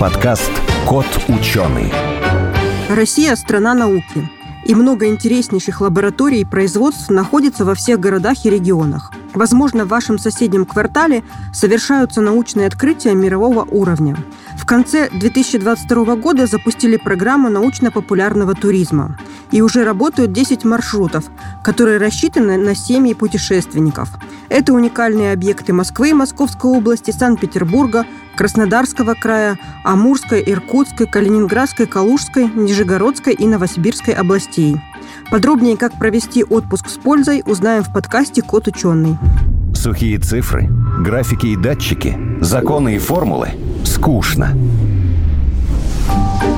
подкаст «Кот ученый». Россия – страна науки. И много интереснейших лабораторий и производств находится во всех городах и регионах. Возможно, в вашем соседнем квартале совершаются научные открытия мирового уровня. В конце 2022 года запустили программу научно-популярного туризма. И уже работают 10 маршрутов, которые рассчитаны на семьи путешественников. Это уникальные объекты Москвы и Московской области, Санкт-Петербурга, Краснодарского края, Амурской, Иркутской, Калининградской, Калужской, Нижегородской и Новосибирской областей. Подробнее, как провести отпуск с пользой, узнаем в подкасте «Кот ученый». Сухие цифры, графики и датчики, законы и формулы – скучно.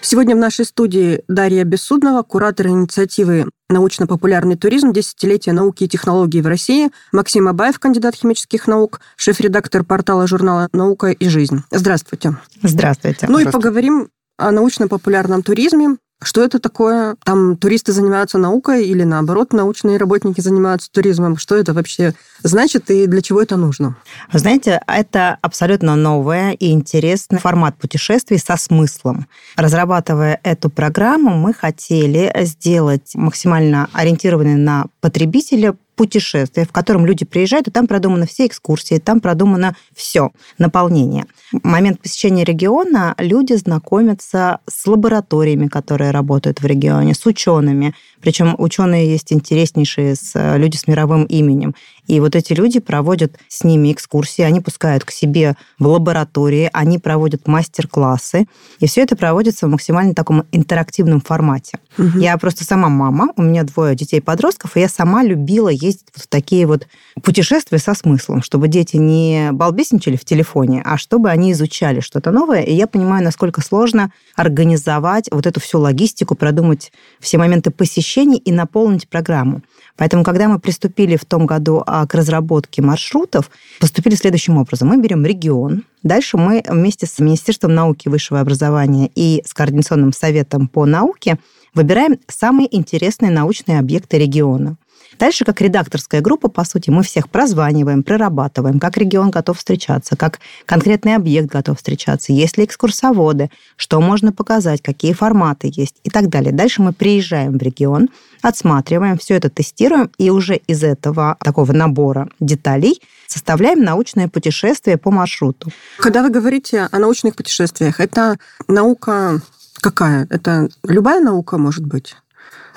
Сегодня в нашей студии Дарья Бессуднова, куратор инициативы «Научно-популярный туризм. Десятилетия науки и технологий в России», Максим Абаев, кандидат химических наук, шеф-редактор портала журнала «Наука и жизнь». Здравствуйте. Здравствуйте. Ну и поговорим о научно-популярном туризме. Что это такое? Там туристы занимаются наукой или наоборот научные работники занимаются туризмом? Что это вообще значит и для чего это нужно? Знаете, это абсолютно новый и интересный формат путешествий со смыслом. Разрабатывая эту программу, мы хотели сделать максимально ориентированный на потребителя путешествие, в котором люди приезжают, и там продуманы все экскурсии, там продумано все, наполнение. В момент посещения региона люди знакомятся с лабораториями, которые работают в регионе, с учеными. Причем ученые есть интереснейшие, с, люди с мировым именем. И вот эти люди проводят с ними экскурсии, они пускают к себе в лаборатории, они проводят мастер-классы. И все это проводится в максимально таком интерактивном формате. Угу. Я просто сама мама, у меня двое детей-подростков, и я сама любила ездить вот в такие вот путешествия со смыслом, чтобы дети не балбесничали в телефоне, а чтобы они изучали что-то новое. И я понимаю, насколько сложно организовать вот эту всю логистику, продумать все моменты посещений и наполнить программу. Поэтому, когда мы приступили в том году а, к разработке маршрутов, поступили следующим образом. Мы берем регион, дальше мы вместе с Министерством науки и высшего образования и с Координационным советом по науке выбираем самые интересные научные объекты региона. Дальше, как редакторская группа, по сути, мы всех прозваниваем, прорабатываем, как регион готов встречаться, как конкретный объект готов встречаться, есть ли экскурсоводы, что можно показать, какие форматы есть и так далее. Дальше мы приезжаем в регион, отсматриваем, все это тестируем, и уже из этого такого набора деталей составляем научное путешествие по маршруту. Когда вы говорите о научных путешествиях, это наука какая? Это любая наука, может быть?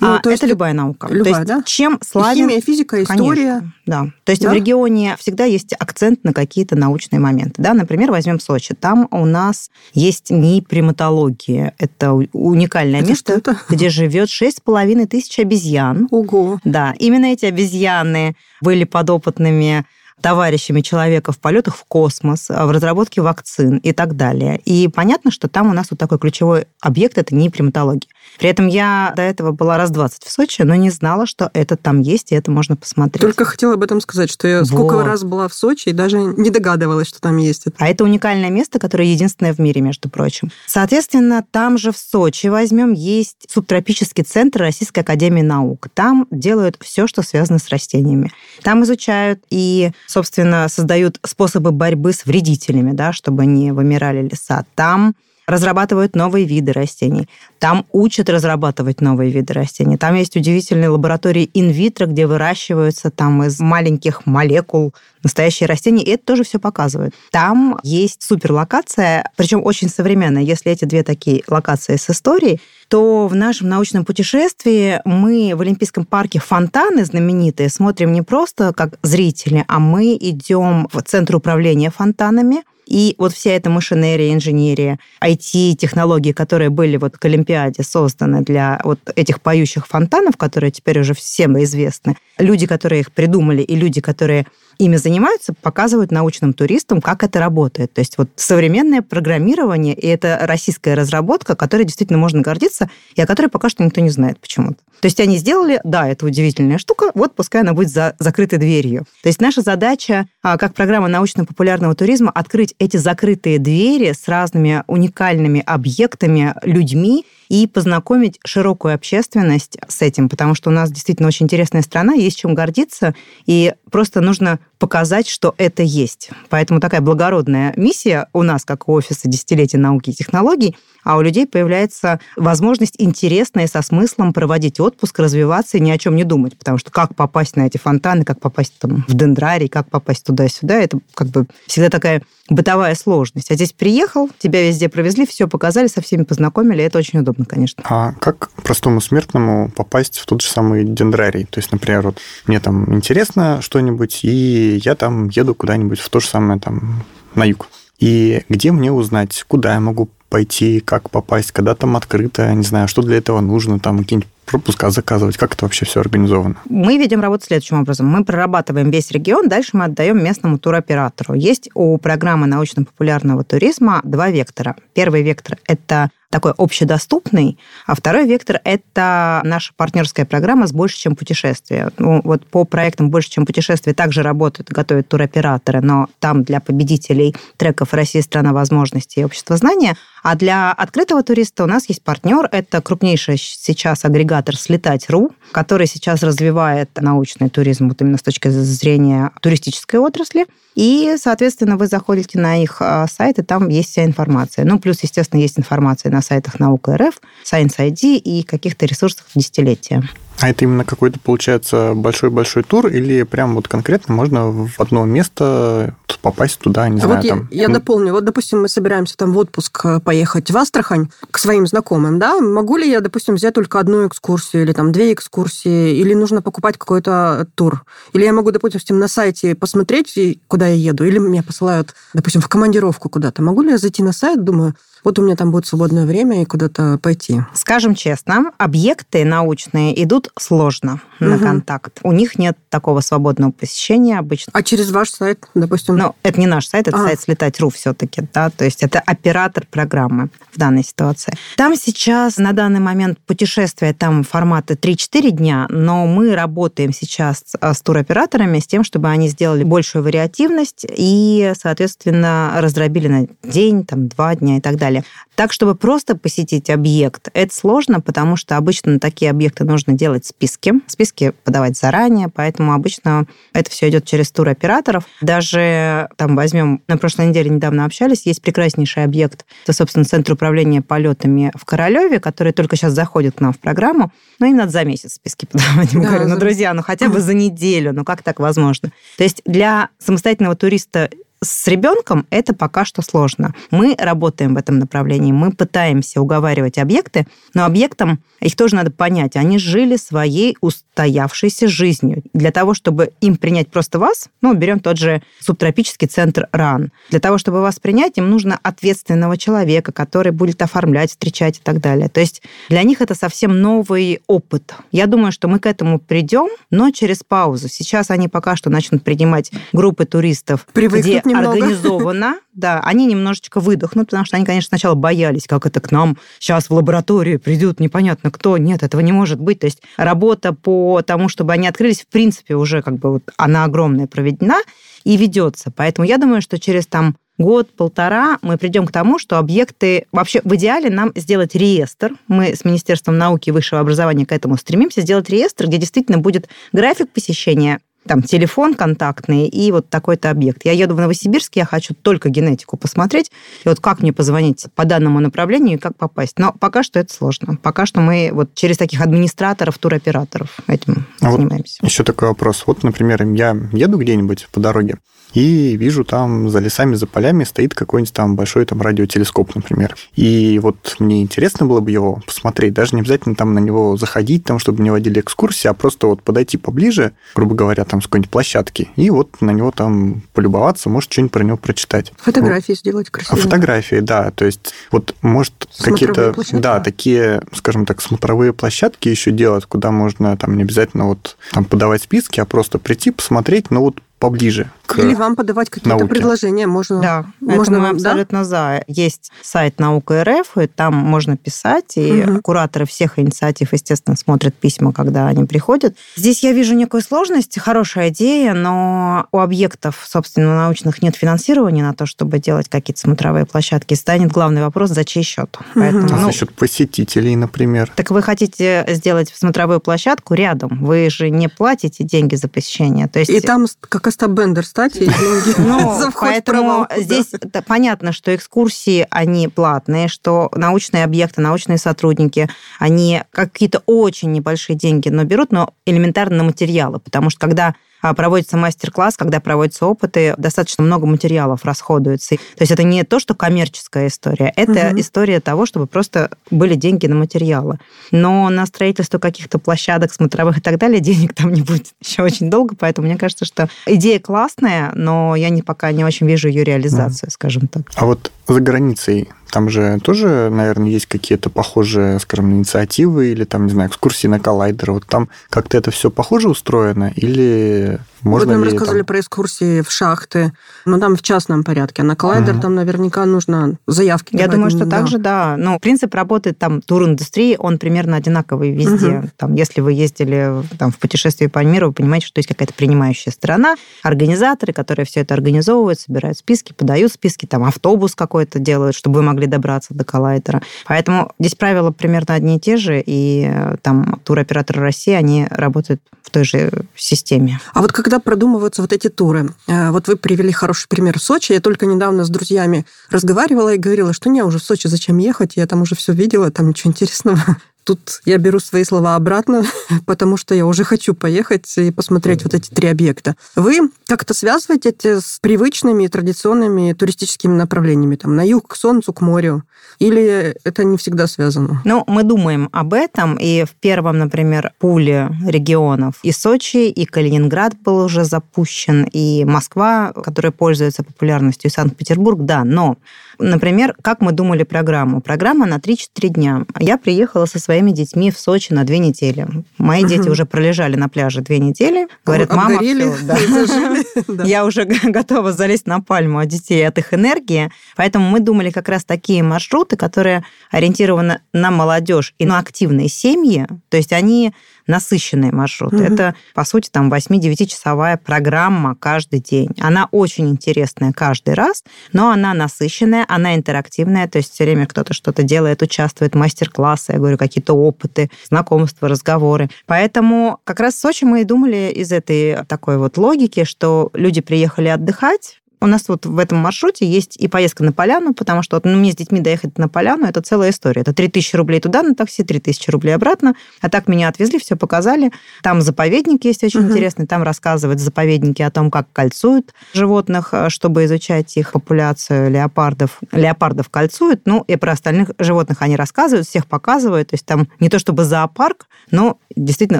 Ну, а, то есть это любая наука. Любая, то есть, да? Чем славен... И химия, физика, история. Конечно, да. То есть да? в регионе всегда есть акцент на какие-то научные моменты. Да? Например, возьмем Сочи. Там у нас есть НИИ приматологии. Это уникальное это место, это? где живет 6,5 тысяч обезьян. Ого! Да, именно эти обезьяны были подопытными товарищами человека в полетах в космос, в разработке вакцин и так далее. И понятно, что там у нас вот такой ключевой объект – это не приматология. При этом я до этого была раз 20 в Сочи, но не знала, что это там есть, и это можно посмотреть. Только хотела об этом сказать, что я вот. сколько раз была в Сочи и даже не догадывалась, что там есть это. А это уникальное место, которое единственное в мире, между прочим. Соответственно, там же в Сочи возьмем есть субтропический центр Российской Академии Наук. Там делают все, что связано с растениями. Там изучают и, собственно, создают способы борьбы с вредителями, да, чтобы не вымирали леса. Там разрабатывают новые виды растений. Там учат разрабатывать новые виды растений. Там есть удивительные лаборатории инвитро, где выращиваются там из маленьких молекул настоящие растения, и это тоже все показывает. Там есть суперлокация, причем очень современная. Если эти две такие локации с историей, то в нашем научном путешествии мы в Олимпийском парке фонтаны знаменитые смотрим не просто как зрители, а мы идем в центр управления фонтанами, И вот вся эта машинерия, инженерия, IT-технологии, которые были вот к Олимпиаде созданы для вот этих поющих фонтанов, которые теперь уже всем известны, люди, которые их придумали, и люди, которые ими занимаются, показывают научным туристам, как это работает. То есть вот современное программирование, и это российская разработка, которой действительно можно гордиться, и о которой пока что никто не знает почему-то. То есть они сделали, да, это удивительная штука, вот пускай она будет за закрытой дверью. То есть наша задача, а, как программа научно-популярного туризма, открыть эти закрытые двери с разными уникальными объектами, людьми, и познакомить широкую общественность с этим, потому что у нас действительно очень интересная страна, есть чем гордиться, и просто нужно показать, что это есть. Поэтому такая благородная миссия у нас, как у офиса десятилетия науки и технологий, а у людей появляется возможность интересная со смыслом проводить отпуск, развиваться и ни о чем не думать, потому что как попасть на эти фонтаны, как попасть там в дендрарий, как попасть туда-сюда, это как бы всегда такая бытовая сложность. А здесь приехал, тебя везде провезли, все показали, со всеми познакомили, это очень удобно, конечно. А как простому смертному попасть в тот же самый дендрарий? То есть, например, вот мне там интересно что-нибудь, и я там еду куда-нибудь в то же самое там на юг. И где мне узнать, куда я могу пойти, как попасть, когда там открыто, не знаю, что для этого нужно, там какие-нибудь пропуска заказывать? Как это вообще все организовано? Мы ведем работу следующим образом. Мы прорабатываем весь регион, дальше мы отдаем местному туроператору. Есть у программы научно-популярного туризма два вектора. Первый вектор – это такой общедоступный, а второй вектор – это наша партнерская программа с «Больше, чем путешествие». Ну, вот по проектам «Больше, чем путешествие» также работают, готовят туроператоры, но там для победителей треков «Россия – страна возможностей» и «Общество знания». А для открытого туриста у нас есть партнер, это крупнейший сейчас агрегатор «Слетать.ру», который сейчас развивает научный туризм вот именно с точки зрения туристической отрасли. И, соответственно, вы заходите на их а, сайт, и там есть вся информация. Ну, плюс, естественно, есть информация на сайтах Наука РФ, Science ID и каких-то ресурсах десятилетия. А это именно какой-то, получается, большой-большой тур или прям вот конкретно можно в одно место попасть туда, не а знаю, вот там... Я, я дополню. Вот, допустим, мы собираемся там в отпуск э, поехать в Астрахань к своим знакомым, да? Могу ли я, допустим, взять только одну экскурсию или там две экскурсии, или нужно покупать какой-то тур? Или я могу, допустим, на сайте посмотреть, куда я еду, или меня посылают, допустим, в командировку куда-то. Могу ли я зайти на сайт, думаю, вот у меня там будет свободное время и куда-то пойти. Скажем честно, объекты научные идут сложно угу. на контакт. У них нет такого свободного посещения обычно. А через ваш сайт, допустим? Ну, это не наш сайт, это а. сайт слетать.ру все-таки, да, то есть это оператор программы в данной ситуации. Там сейчас на данный момент путешествия, там форматы 3-4 дня, но мы работаем сейчас с туроператорами с тем, чтобы они сделали большую вариативность и, соответственно, раздробили на день, там, два дня и так далее далее. Так, чтобы просто посетить объект, это сложно, потому что обычно на такие объекты нужно делать списки. Списки подавать заранее, поэтому обычно это все идет через туроператоров. Даже там возьмем, на прошлой неделе недавно общались, есть прекраснейший объект, это, собственно, Центр управления полетами в Королеве, который только сейчас заходит к нам в программу, но им надо за месяц списки подавать. Мы да, говорим, ну, друзья, ну хотя бы за неделю, ну как так возможно? То есть для самостоятельного туриста с ребенком это пока что сложно. Мы работаем в этом направлении, мы пытаемся уговаривать объекты, но объектам их тоже надо понять. Они жили своей устоявшейся жизнью. Для того, чтобы им принять просто вас, ну, берем тот же субтропический центр РАН. Для того, чтобы вас принять, им нужно ответственного человека, который будет оформлять, встречать и так далее. То есть для них это совсем новый опыт. Я думаю, что мы к этому придем, но через паузу. Сейчас они пока что начнут принимать группы туристов, Привыкнут где немного. организовано. Да, они немножечко выдохнут, потому что они, конечно, сначала боялись, как это к нам сейчас в лаборатории придет непонятно кто. Нет, этого не может быть. То есть работа по тому, чтобы они открылись, в принципе, уже как бы вот она огромная проведена и ведется. Поэтому я думаю, что через там год-полтора мы придем к тому, что объекты... Вообще, в идеале нам сделать реестр. Мы с Министерством науки и высшего образования к этому стремимся. Сделать реестр, где действительно будет график посещения там телефон контактный и вот такой-то объект. Я еду в Новосибирск, я хочу только генетику посмотреть, и вот как мне позвонить по данному направлению и как попасть. Но пока что это сложно. Пока что мы вот через таких администраторов, туроператоров этим а занимаемся. Вот еще такой вопрос. Вот, например, я еду где-нибудь по дороге, и вижу там за лесами, за полями стоит какой-нибудь там большой там радиотелескоп, например. И вот мне интересно было бы его посмотреть, даже не обязательно там на него заходить, там, чтобы мне водили экскурсии, а просто вот подойти поближе, грубо говоря, там с какой-нибудь площадки, и вот на него там полюбоваться, может что-нибудь про него прочитать. Фотографии вот. сделать красивые. Фотографии, да. То есть вот может какие-то, да, такие, скажем так, смотровые площадки еще делать, куда можно там не обязательно вот там подавать списки, а просто прийти, посмотреть, ну вот поближе к Или вам подавать какие-то науке. предложения. Можно, да, можно это мы абсолютно да? за. Есть сайт «Наука РФ», и там можно писать, и угу. кураторы всех инициатив, естественно, смотрят письма, когда они приходят. Здесь я вижу некую сложность, хорошая идея, но у объектов, собственно, научных нет финансирования на то, чтобы делать какие-то смотровые площадки. Станет главный вопрос, за чей счет. Угу. Поэтому, а ну, за счет посетителей, например? Так вы хотите сделать смотровую площадку рядом, вы же не платите деньги за посещение. То есть... И там как Остап Бендер стать деньги ну, за Поэтому здесь понятно, что экскурсии, они платные, что научные объекты, научные сотрудники, они какие-то очень небольшие деньги, но берут, но элементарно на материалы, потому что когда проводится мастер-класс, когда проводятся опыты, достаточно много материалов расходуется. То есть это не то, что коммерческая история, это угу. история того, чтобы просто были деньги на материалы. Но на строительство каких-то площадок смотровых и так далее денег там не будет еще очень долго, поэтому мне кажется, что идея классная, но я не, пока не очень вижу ее реализацию, угу. скажем так. А вот за границей там же тоже, наверное, есть какие-то похожие, скажем, инициативы или там, не знаю, экскурсии на коллайдер. Вот там как-то это все похоже устроено или можно Вы нам ли рассказывали там... про экскурсии в шахты, но там в частном порядке. А на коллайдер mm там наверняка нужно заявки Я думаю, что да. так же, да. Ну, принцип работы там тур-индустрии, он примерно одинаковый везде. uh Там, если вы ездили там, в путешествие по миру, вы понимаете, что есть какая-то принимающая сторона, организаторы, которые все это организовывают, собирают списки, подают списки, там автобус какой-то делают, чтобы вы могли добраться до коллайдера. Поэтому здесь правила примерно одни и те же, и э, там туроператоры России, они работают в той же системе. А вот когда продумываются вот эти туры, э, вот вы привели хороший пример в Сочи, я только недавно с друзьями разговаривала и говорила, что не, уже в Сочи зачем ехать, я там уже все видела, там ничего интересного. Тут я беру свои слова обратно, потому что я уже хочу поехать и посмотреть вот эти три объекта. Вы как-то связываете это с привычными традиционными туристическими направлениями, там, на юг, к солнцу, к морю? Или это не всегда связано? Ну, мы думаем об этом, и в первом, например, пуле регионов и Сочи, и Калининград был уже запущен, и Москва, которая пользуется популярностью, и Санкт-Петербург, да, но Например, как мы думали программу? Программа на 3-4 дня. Я приехала со своими детьми в Сочи на две недели. Мои дети уже пролежали на пляже две недели. Говорят, мама, все, да. я уже готова залезть на пальму от детей, от их энергии. Поэтому мы думали как раз такие маршруты, которые ориентированы на молодежь и на активные семьи. То есть они насыщенные маршруты. Угу. Это, по сути, там 8-9-часовая программа каждый день. Она очень интересная каждый раз, но она насыщенная, она интерактивная, то есть все время кто-то что-то делает, участвует, мастер-классы, я говорю, какие-то опыты, знакомства, разговоры. Поэтому как раз в Сочи мы и думали из этой такой вот логики, что люди приехали отдыхать, у нас вот в этом маршруте есть и поездка на поляну, потому что вот, ну, мне с детьми доехать на поляну – это целая история. Это 3000 рублей туда на такси, 3000 рублей обратно. А так меня отвезли, все показали. Там заповедник есть очень угу. интересный. Там рассказывают заповедники о том, как кольцуют животных, э, чтобы изучать их популяцию леопардов. Леопардов кольцуют, ну, и про остальных животных они рассказывают, всех показывают. То есть там не то чтобы зоопарк, но действительно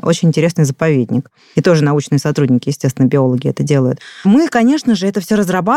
очень интересный заповедник. И тоже научные сотрудники, естественно, биологи это делают. Мы, конечно же, это все разрабатываем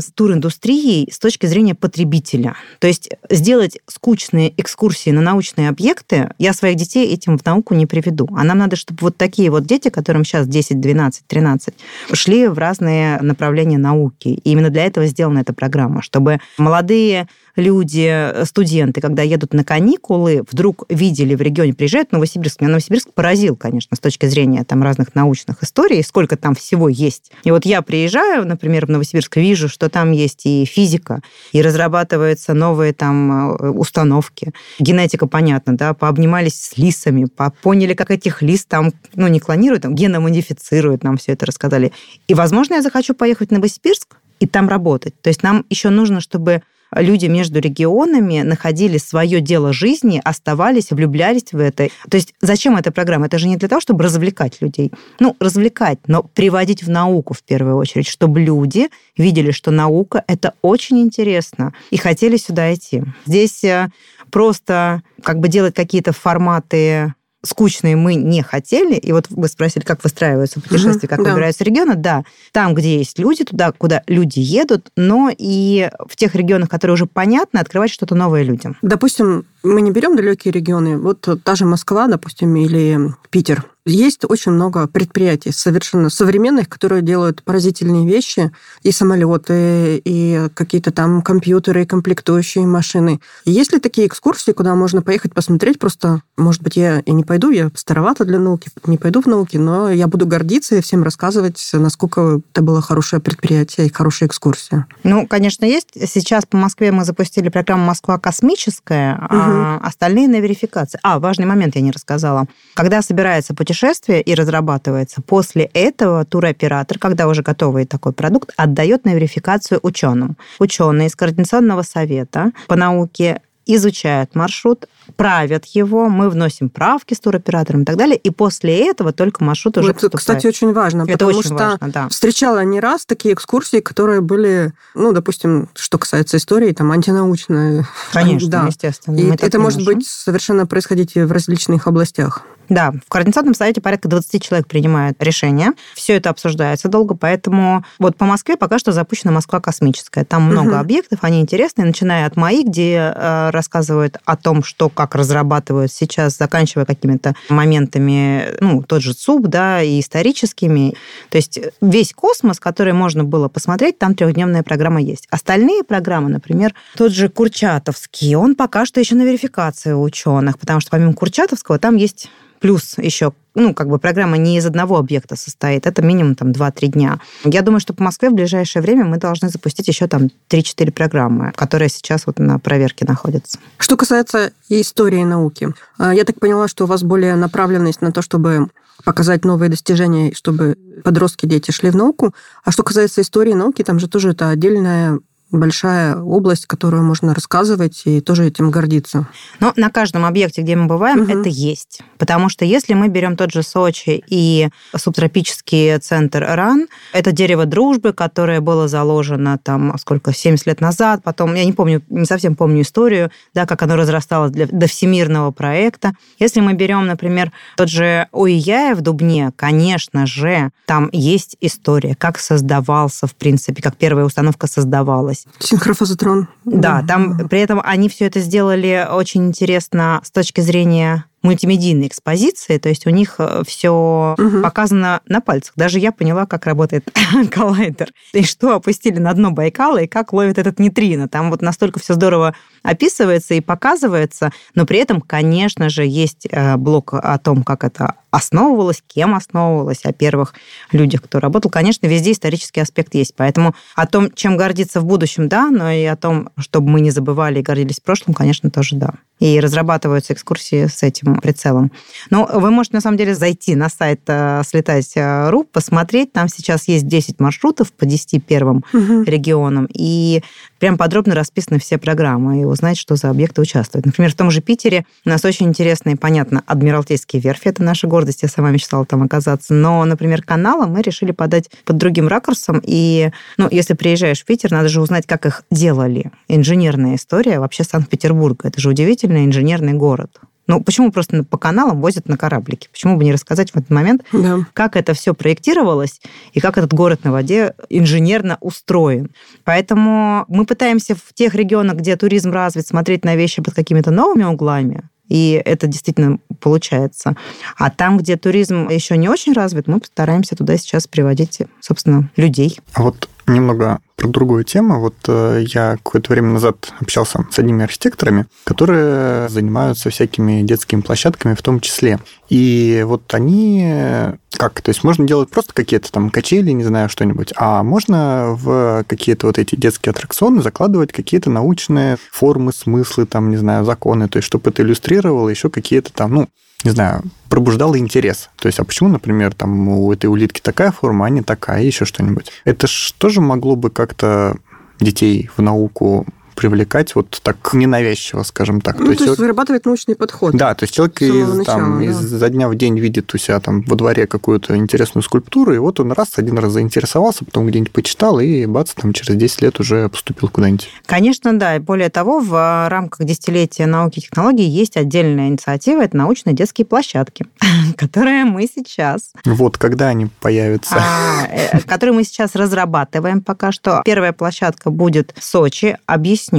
с туриндустрией с точки зрения потребителя. То есть сделать скучные экскурсии на научные объекты, я своих детей этим в науку не приведу. А нам надо, чтобы вот такие вот дети, которым сейчас 10, 12, 13, шли в разные направления науки. И именно для этого сделана эта программа, чтобы молодые люди, студенты, когда едут на каникулы, вдруг видели в регионе, приезжают в Новосибирск. Меня Новосибирск поразил, конечно, с точки зрения там разных научных историй, сколько там всего есть. И вот я приезжаю, например, в Новосибирск, вижу, что там есть и физика, и разрабатываются новые там э, установки. Генетика, понятно, да, пообнимались с лисами, поняли, как этих лис там, ну, не клонируют, там, геномодифицируют, нам все это рассказали. И, возможно, я захочу поехать в Новосибирск и там работать. То есть нам еще нужно, чтобы люди между регионами находили свое дело жизни, оставались, влюблялись в это. То есть зачем эта программа? Это же не для того, чтобы развлекать людей. Ну, развлекать, но приводить в науку в первую очередь, чтобы люди видели, что наука — это очень интересно, и хотели сюда идти. Здесь э, просто как бы делать какие-то форматы скучные мы не хотели, и вот вы спросили, как выстраиваются путешествия, как да. выбираются регионы, да, там, где есть люди, туда, куда люди едут, но и в тех регионах, которые уже понятны, открывать что-то новое людям. Допустим, мы не берем далекие регионы, вот та же Москва, допустим, или Питер. Есть очень много предприятий совершенно современных, которые делают поразительные вещи, и самолеты, и какие-то там компьютеры, и комплектующие машины. Есть ли такие экскурсии, куда можно поехать посмотреть просто, может быть, я и не пойду, я старовата для науки, не пойду в науки, но я буду гордиться и всем рассказывать, насколько это было хорошее предприятие и хорошая экскурсия. Ну, конечно, есть. Сейчас по Москве мы запустили программу «Москва космическая», угу. А остальные на верификации. А, важный момент я не рассказала. Когда собирается путешествие, и разрабатывается. После этого туроператор, когда уже готовый такой продукт, отдает на верификацию ученым. Ученые из Координационного совета по науке изучают маршрут, правят его, мы вносим правки с туроператором и так далее, и после этого только маршрут уже Это, кстати, очень важно, Это потому очень что важно, да. встречала не раз такие экскурсии, которые были, ну, допустим, что касается истории, там, антинаучные. Конечно, да. естественно. И это может быть совершенно происходить в различных областях. Да, в Координационном совете порядка 20 человек принимают решения. Все это обсуждается долго, поэтому вот по Москве пока что запущена Москва космическая. Там много Мгм. объектов, они интересные, начиная от МАИ, где э, рассказывают о том, что как разрабатывают сейчас, заканчивая какими-то моментами, ну, тот же ЦУП, да, и историческими. То есть весь космос, который можно было посмотреть, там трехдневная программа есть. Остальные программы, например, тот же Курчатовский, он пока что еще на верификации ученых, потому что помимо Курчатовского там есть плюс еще, ну, как бы программа не из одного объекта состоит, это минимум там 2-3 дня. Я думаю, что по Москве в ближайшее время мы должны запустить еще там 3-4 программы, которые сейчас вот на проверке находятся. Что касается истории науки, а, я так поняла, что у вас более направленность на то, чтобы показать новые достижения, чтобы подростки, дети шли в науку. А что касается истории науки, там же тоже это отдельная большая область, которую можно рассказывать и тоже этим гордиться. Но на каждом объекте, где мы бываем, Мгм. это есть. Потому что если мы берем тот же Сочи и субтропический центр РАН, это дерево дружбы, которое было заложено там сколько, 70 лет назад, потом, я не помню, не совсем помню историю, да, как оно разрасталось для, до всемирного проекта. Если мы берем, например, тот же Уияя в Дубне, конечно же, там есть история, как создавался, в принципе, как первая установка создавалась. Синхрофазотрон. Да, там при этом они все это сделали очень интересно с точки зрения мультимедийной экспозиции, то есть у них все Мгм. показано на пальцах. Даже я поняла, как работает коллайдер. И что опустили на дно Байкала, и как ловит этот нейтрино. Там вот настолько все здорово описывается и показывается, но при этом, конечно же, есть э, блок о том, как это основывалось, кем основывалось, о первых людях, кто работал. Конечно, везде исторический аспект есть. Поэтому о том, чем гордиться в будущем, да, но и о том, чтобы мы не забывали и гордились прошлым, конечно, тоже да. И разрабатываются экскурсии с этим прицелом. Но вы можете, на самом деле, зайти на сайт э, слетать.ру, посмотреть. Там сейчас есть 10 маршрутов по 10 первым Мгм. регионам. И прям подробно расписаны все программы и узнать, что за объекты участвуют. Например, в том же Питере у нас очень интересно и понятно Адмиралтейские верфи. Это наша гордость. Я сама мечтала там оказаться. Но, например, каналы мы решили подать под другим ракурсом. И, ну, если приезжаешь в Питер, надо же узнать, как их делали. Инженерная история вообще Санкт-Петербурга. Это же удивительный инженерный город. Ну, почему просто по каналам возят на кораблике? Почему бы не рассказать в этот момент, Да. как это все проектировалось и как этот город на воде инженерно устроен. Поэтому мы пытаемся в тех регионах, где туризм развит, смотреть на вещи под какими-то новыми углами. И это действительно получается. А там, где туризм еще не очень развит, мы постараемся туда сейчас приводить, собственно, людей. А вот немного про другую тему. Вот э, я какое-то время назад общался с одними архитекторами, которые занимаются всякими детскими площадками в том числе. И вот они э, как? То есть можно делать просто какие-то там качели, не знаю, что-нибудь, а можно в какие-то вот эти детские аттракционы закладывать какие-то научные формы, смыслы, там, не знаю, законы, то есть чтобы это иллюстрировало еще какие-то там, ну, не знаю, пробуждало интерес. То есть, а почему, например, там у этой улитки такая форма, а не такая, еще что-нибудь. Это ж тоже могло бы как-то детей в науку привлекать вот так ненавязчиво, скажем так. Ну, то, есть, человек... вырабатывать научный подход. Да, то есть человек из, там, да. изо дня в день видит у себя там во дворе какую-то интересную скульптуру, и вот он раз, один раз заинтересовался, потом где-нибудь почитал, и бац, там через 10 лет уже поступил куда-нибудь. Конечно, да. И более того, в рамках десятилетия науки и технологий есть отдельная инициатива, это научные детские площадки, которые мы сейчас... Вот, когда они появятся? А, э, которые мы сейчас разрабатываем пока что. Первая площадка будет в Сочи. Объясню.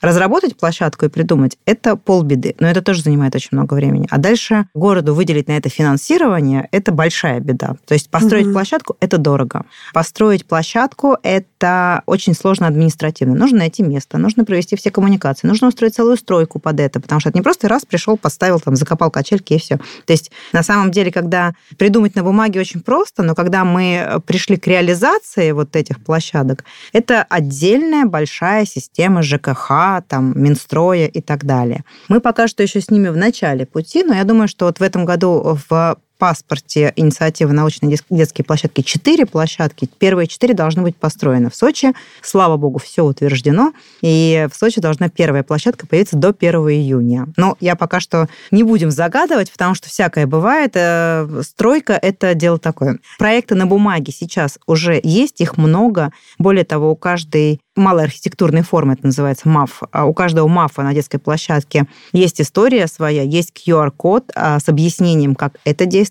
Разработать площадку и придумать – это полбеды, но это тоже занимает очень много времени. А дальше городу выделить на это финансирование – это большая беда. То есть построить угу. площадку – это дорого. Построить площадку – это очень сложно административно. Нужно найти место, нужно провести все коммуникации, нужно устроить целую стройку под это, потому что это не просто раз пришел, поставил, там, закопал качельки и все. То есть на самом деле, когда придумать на бумаге очень просто, но когда мы пришли к реализации вот этих площадок, это отдельная большая система ЖКХ, там, Минстроя и так далее. Мы пока что еще с ними в начале пути, но я думаю, что вот в этом году в паспорте инициативы научные детские площадки четыре площадки. Первые четыре должны быть построены в Сочи. Слава богу, все утверждено. И в Сочи должна первая площадка появиться до 1 июня. Но я пока что не будем загадывать, потому что всякое бывает. Э, стройка – это дело такое. Проекты на бумаге сейчас уже есть, их много. Более того, у каждой малой архитектурной формы, это называется МАФ. А у каждого МАФа на детской площадке есть история своя, есть QR-код а, с объяснением, как это действует,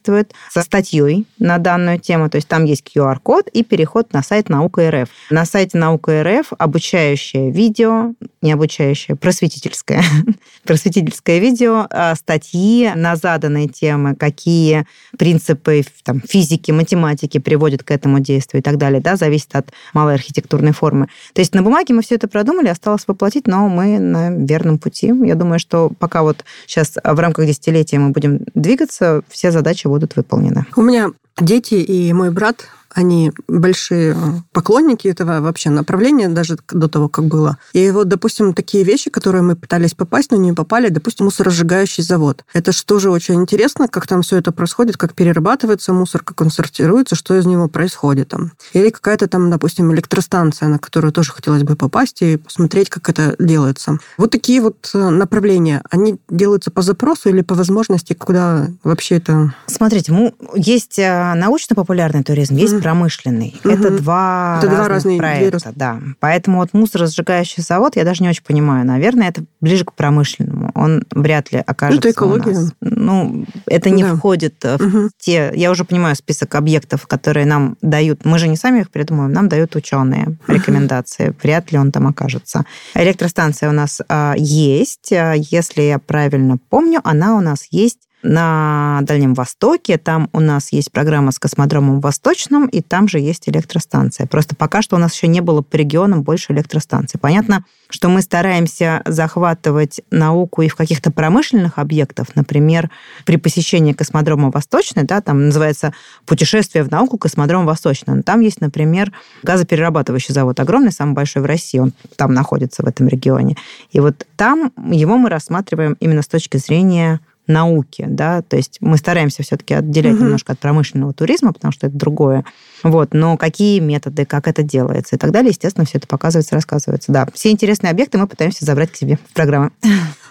со статьей на данную тему. То есть там есть QR-код и переход на сайт Наука РФ. На сайте Наука РФ обучающее видео, не обучающее, просветительское, просветительское видео, а, статьи на заданные темы, какие принципы там, физики, математики приводят к этому действию и так далее, да, зависит от малой архитектурной формы. То есть на бумаге мы все это продумали, осталось воплотить, но мы на верном пути. Я думаю, что пока вот сейчас в рамках десятилетия мы будем двигаться, все задачи будут выполнены. У меня дети и мой брат они большие поклонники этого вообще направления, даже до того, как было. И вот, допустим, такие вещи, которые мы пытались попасть, но не попали, допустим, мусоросжигающий завод. Это же тоже очень интересно, как там все это происходит, как перерабатывается мусор, как он сортируется, что из него происходит там. Или какая-то там, допустим, электростанция, на которую тоже хотелось бы попасть и посмотреть, как это делается. Вот такие вот э, направления, они делаются по запросу или по возможности, куда вообще это... Смотрите, есть э, научно-популярный туризм, есть промышленный. Угу. Это два это разных два разных проекта, две... да. Поэтому вот мусоросжигающий завод, я даже не очень понимаю. Наверное, это ближе к промышленному. Он вряд ли окажется Это экология. У нас. Ну, это не да. входит в угу. те... Я уже понимаю список объектов, которые нам дают. Мы же не сами их придумываем, нам дают ученые рекомендации. Угу. Вряд ли он там окажется. Электростанция у нас а, есть. А, если я правильно помню, она у нас есть на Дальнем Востоке. Там у нас есть программа с космодромом Восточным, и там же есть электростанция. Просто пока что у нас еще не было по регионам больше электростанций. Понятно, что мы стараемся захватывать науку и в каких-то промышленных объектах. Например, при посещении космодрома Восточный, да, там называется «Путешествие в науку космодром Восточный». Там есть, например, газоперерабатывающий завод огромный, самый большой в России, он там находится, в этом регионе. И вот там его мы рассматриваем именно с точки зрения науки, да, то есть мы стараемся все-таки отделять угу. немножко от промышленного туризма, потому что это другое. Вот, но какие методы, как это делается и так далее, естественно, все это показывается, рассказывается. Да, все интересные объекты мы пытаемся забрать к себе в программу.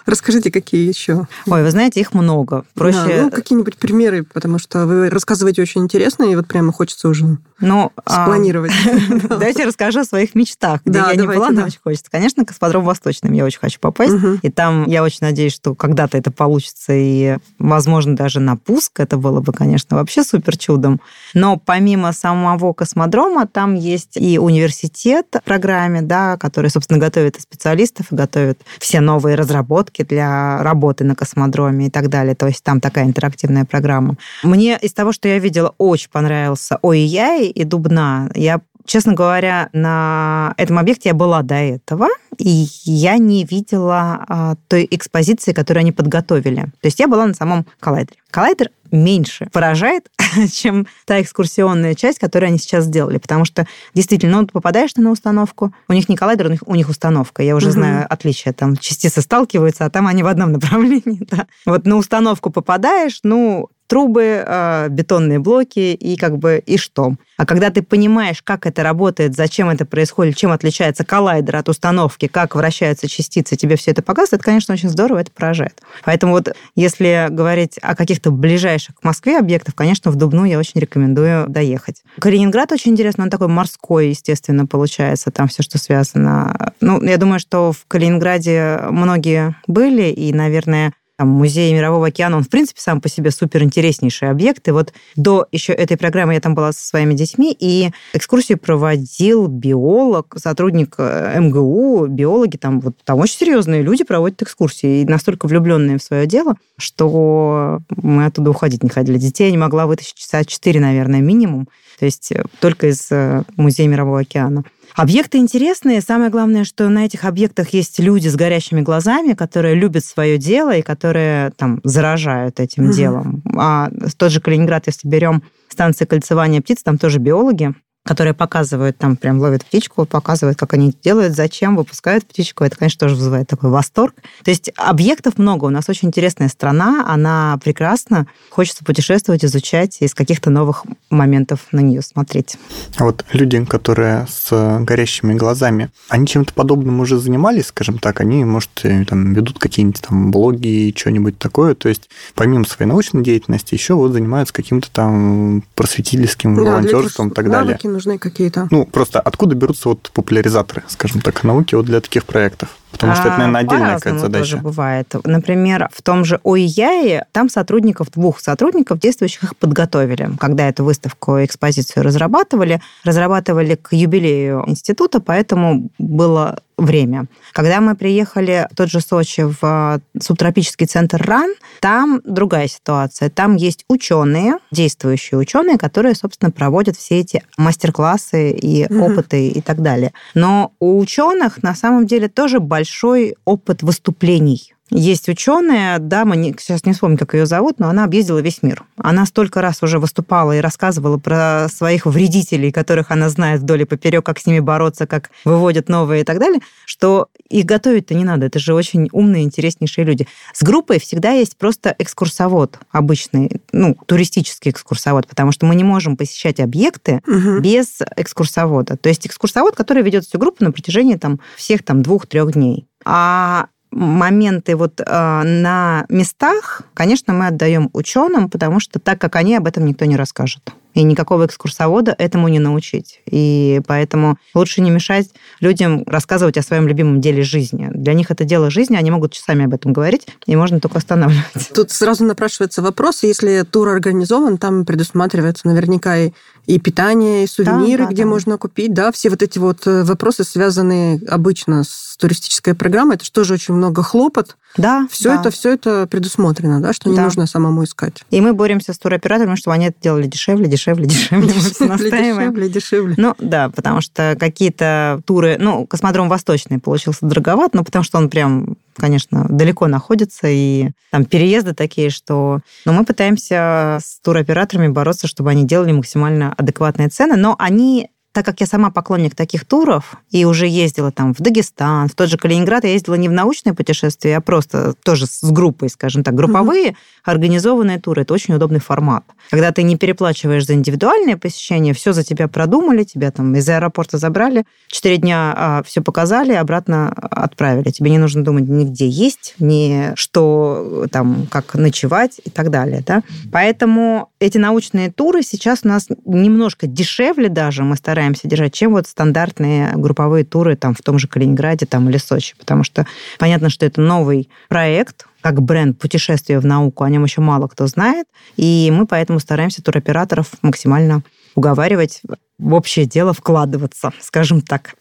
Расскажите, какие еще? Ой, вы знаете, их много. Проще... Да, ну, какие-нибудь примеры, потому что вы рассказываете очень интересно, и вот прямо хочется уже ну, а, спланировать. Давайте расскажу о своих мечтах, где я не была, но очень хочется. Конечно, космодром Восточным я очень хочу попасть, и там я очень надеюсь, что когда-то это получится, и, возможно, даже на пуск это было бы, конечно, вообще супер чудом. Но помимо самого космодрома, там есть и университет в программе, да, который, собственно, готовит и специалистов, и готовит все новые разработки, для работы на космодроме и так далее. То есть там такая интерактивная программа. Мне из того, что я видела, очень понравился ОИЯИ и Дубна. Я Честно говоря, на этом объекте я была до этого, и я не видела а, той экспозиции, которую они подготовили. То есть я была на самом коллайдере. Коллайдер меньше поражает, чем та экскурсионная часть, которую они сейчас сделали. Потому что действительно, ну, ты попадаешь на установку, у них не коллайдер, у них, у них установка. Я уже угу. знаю отличия. Там частицы сталкиваются, а там они в одном направлении. Да. Вот на установку попадаешь, ну, трубы, э, бетонные блоки и как бы и что. А когда ты понимаешь, как это работает, зачем это происходит, чем отличается коллайдер от установки, как вращаются частицы, тебе все это показывает, это, конечно, очень здорово, это поражает. Поэтому вот если говорить о каких-то ближайших к Москве объектах, конечно, в Дубну я очень рекомендую доехать. Калининград очень интересно, он такой морской, естественно, получается, там все, что связано. Ну, я думаю, что в Калининграде многие были, и, наверное, там, музей Мирового океана, он, в принципе, сам по себе супер интереснейший объект. И вот до еще этой программы я там была со своими детьми, и экскурсию проводил биолог, сотрудник э, МГУ, биологи, там, вот, там очень серьезные люди проводят экскурсии, и настолько влюбленные в свое дело, что мы оттуда уходить не хотели. Детей я не могла вытащить часа четыре, наверное, минимум, то есть э, только из э, Музея Мирового океана. Объекты интересные. Самое главное, что на этих объектах есть люди с горящими глазами, которые любят свое дело и которые там заражают этим угу. делом. А тот же Калининград, если берем станции кольцевания птиц, там тоже биологи, которые показывают, там прям ловят птичку, показывают, как они делают, зачем, выпускают птичку. Это, конечно, тоже вызывает такой восторг. То есть объектов много. У нас очень интересная страна, она прекрасна. Хочется путешествовать, изучать и из каких-то новых моментов на нее смотреть. А вот люди, которые с горящими глазами, они чем-то подобным уже занимались, скажем так? Они, может, там, ведут какие-нибудь там блоги и что-нибудь такое? То есть помимо своей научной деятельности еще вот занимаются каким-то там просветительским да, волонтерством и так далее нужны какие-то? Ну, просто откуда берутся вот популяризаторы, скажем так, науки вот для таких проектов? Потому что это, наверное, отдельная какая-то задача. тоже бывает. Например, в том же ОИЯе там сотрудников, двух сотрудников действующих их подготовили. Когда эту выставку, экспозицию разрабатывали, разрабатывали к юбилею института, поэтому было время. Когда мы приехали в тот же Сочи в а, субтропический центр РАН, там другая ситуация. Там есть ученые, действующие ученые, которые, собственно, проводят все эти мастер-классы и угу. опыты и так далее. Но у ученых на самом деле тоже большой опыт выступлений есть ученая, дама, не, сейчас не вспомню, как ее зовут, но она объездила весь мир. Она столько раз уже выступала и рассказывала про своих вредителей, которых она знает вдоль и поперек, как с ними бороться, как выводят новые и так далее, что их готовить-то не надо. Это же очень умные, интереснейшие люди. С группой всегда есть просто экскурсовод обычный, ну, туристический экскурсовод, потому что мы не можем посещать объекты угу. без экскурсовода. То есть экскурсовод, который ведет всю группу на протяжении там, всех там двух-трех дней. А моменты вот э, на местах, конечно, мы отдаем ученым, потому что так как они, об этом никто не расскажет. И никакого экскурсовода этому не научить. И поэтому лучше не мешать людям рассказывать о своем любимом деле жизни. Для них это дело жизни, они могут часами об этом говорить, и можно только останавливать. Тут сразу напрашивается вопрос, если тур организован, там предусматривается наверняка и, и питание, и сувениры, да, да, где да. можно купить, да, все вот эти вот э, вопросы, связанные обычно с туристической программой, это же тоже очень много хлопот. Да. Все да. это, все это предусмотрено, да, что не да. нужно самому искать. И мы боремся с туроператорами, чтобы они это делали дешевле, дешевле, дешевле. Дешевле, дешевле, дешевле. Ну, да, потому что какие-то туры... Ну, космодром Восточный получился дороговат, но потому что он прям конечно, далеко находится, и там переезды такие, что... Но мы пытаемся с туроператорами бороться, чтобы они делали максимально адекватные цены, но они так как я сама поклонник таких туров и уже ездила там в Дагестан, в тот же Калининград, я ездила не в научное путешествие, а просто тоже с группой, скажем так, групповые, mm-hmm. организованные туры. Это очень удобный формат. Когда ты не переплачиваешь за индивидуальное посещение, все за тебя продумали, тебя там из аэропорта забрали, четыре дня а, все показали, обратно отправили. Тебе не нужно думать ни где есть, ни что там, как ночевать и так далее. Да? Поэтому эти научные туры сейчас у нас немножко дешевле даже, мы стараемся стараемся держать, чем вот стандартные групповые туры там в том же Калининграде там, или Сочи. Потому что понятно, что это новый проект, как бренд путешествия в науку, о нем еще мало кто знает. И мы поэтому стараемся туроператоров максимально уговаривать в общее дело вкладываться, скажем так.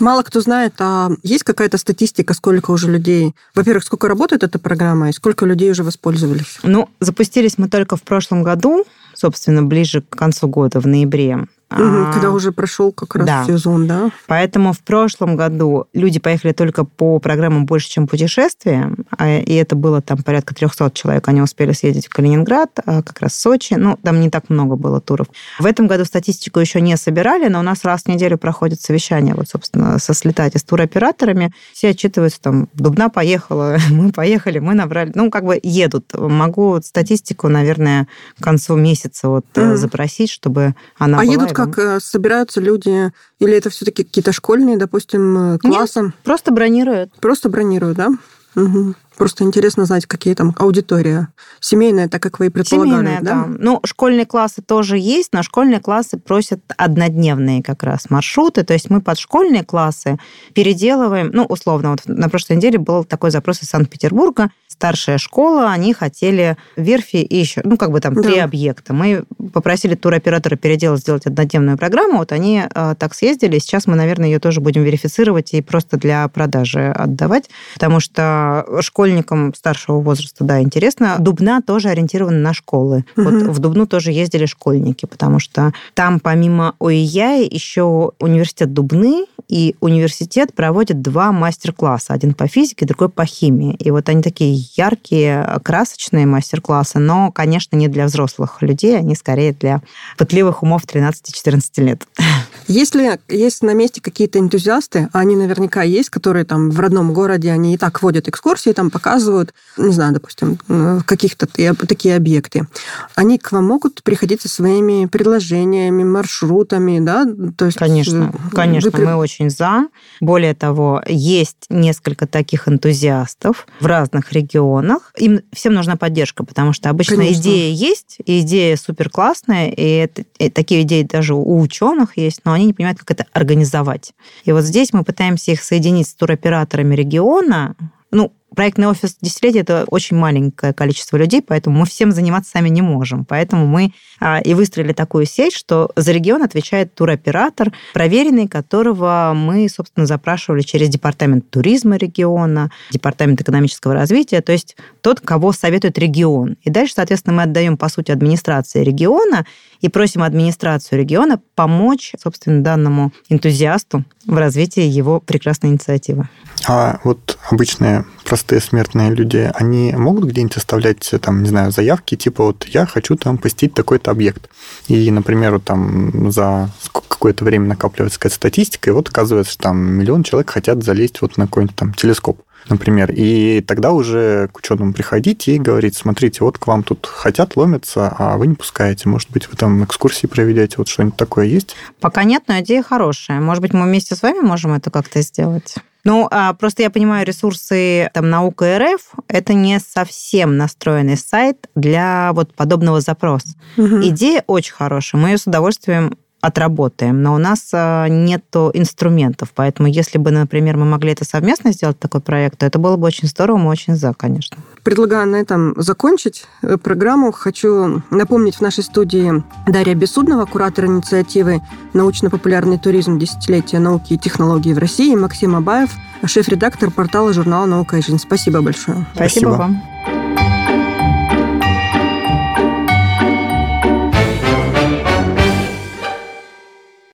Мало кто знает, а есть какая-то статистика, сколько уже людей... Во-первых, сколько работает эта программа и сколько людей уже воспользовались? Ну, запустились мы только в прошлом году, собственно, ближе к концу года, в ноябре. Угу, когда уже прошел как раз да. сезон, да? Поэтому в прошлом году люди поехали только по программам больше, чем путешествия, а, и это было там порядка 300 человек, они успели съездить в Калининград, а, как раз в Сочи, ну, там не так много было туров. В этом году статистику еще не собирали, но у нас раз в неделю проходит совещание, вот, собственно, со слетать с туроператорами, все отчитываются, там, Дубна поехала, мы поехали, мы набрали, ну, как бы едут. Могу статистику, наверное, к концу месяца вот mm. запросить, чтобы она а была. едут как э, собираются люди, или это все-таки какие-то школьные, допустим, э, классы? Нет, просто бронируют. Просто бронируют, да? Угу. Просто интересно знать, какие там аудитория. Семейная, так как вы и предполагали, Семейная, да? да? Ну, школьные классы тоже есть, но школьные классы просят однодневные как раз маршруты. То есть мы под школьные классы переделываем, ну, условно, вот на прошлой неделе был такой запрос из Санкт-Петербурга. Старшая школа, они хотели верфи и еще, ну, как бы там да. три объекта. Мы попросили туроператора переделать, сделать однодневную программу. Вот они э, так съездили. Сейчас мы, наверное, ее тоже будем верифицировать и просто для продажи отдавать, потому что школьные школьникам старшего возраста, да, интересно. Дубна тоже ориентирована на школы. Угу. Вот в Дубну тоже ездили школьники, потому что там помимо ОИЯ еще университет Дубны и университет проводит два мастер-класса. Один по физике, другой по химии. И вот они такие яркие, красочные мастер-классы, но, конечно, не для взрослых людей, они скорее для пытливых умов 13-14 лет. Если есть на месте какие-то энтузиасты, а они наверняка есть, которые там в родном городе, они и так водят экскурсии, там показывают, не знаю, допустим, э, каких-то такие объекты, они к вам могут приходить со своими предложениями, маршрутами, да? То есть конечно, э, конечно, вы... мы очень за. Более того, есть несколько таких энтузиастов в разных регионах. Им всем нужна поддержка, потому что обычно конечно. идея есть, идея супер классная, и, это, и такие идеи даже у ученых есть, но они не понимают, как это организовать. И вот здесь мы пытаемся их соединить с туроператорами региона, ну, проектный офис десятилетия – это очень маленькое количество людей, поэтому мы всем заниматься сами не можем. Поэтому мы а, и выстроили такую сеть, что за регион отвечает туроператор, проверенный, которого мы, собственно, запрашивали через департамент туризма региона, департамент экономического развития, то есть тот, кого советует регион. И дальше, соответственно, мы отдаем, по сути, администрации региона и просим администрацию региона помочь, собственно, данному энтузиасту в развитии его прекрасной инициативы. А вот обычные простые смертные люди, они могут где-нибудь оставлять, там, не знаю, заявки, типа вот я хочу там посетить такой-то объект. И, например, вот там за какое-то время накапливается какая-то статистика, и вот оказывается, что там миллион человек хотят залезть вот на какой-нибудь там телескоп например. И тогда уже к ученым приходить и говорить, смотрите, вот к вам тут хотят ломиться, а вы не пускаете. Может быть, вы там экскурсии проведете, вот что-нибудь такое есть? Пока нет, но идея хорошая. Может быть, мы вместе с вами можем это как-то сделать? Ну, а просто я понимаю, ресурсы там наука РФ это не совсем настроенный сайт для вот подобного запроса. Угу. Идея очень хорошая. Мы ее с удовольствием отработаем, но у нас а, нет инструментов, поэтому если бы, например, мы могли это совместно сделать, такой проект, то это было бы очень здорово, мы очень за, конечно. Предлагаю на этом закончить э, программу. Хочу напомнить в нашей студии Дарья Бессуднова, куратор инициативы «Научно-популярный туризм. Десятилетия науки и технологий в России», Максим Абаев, шеф-редактор портала журнала «Наука и жизнь». Спасибо большое. Спасибо, Спасибо вам.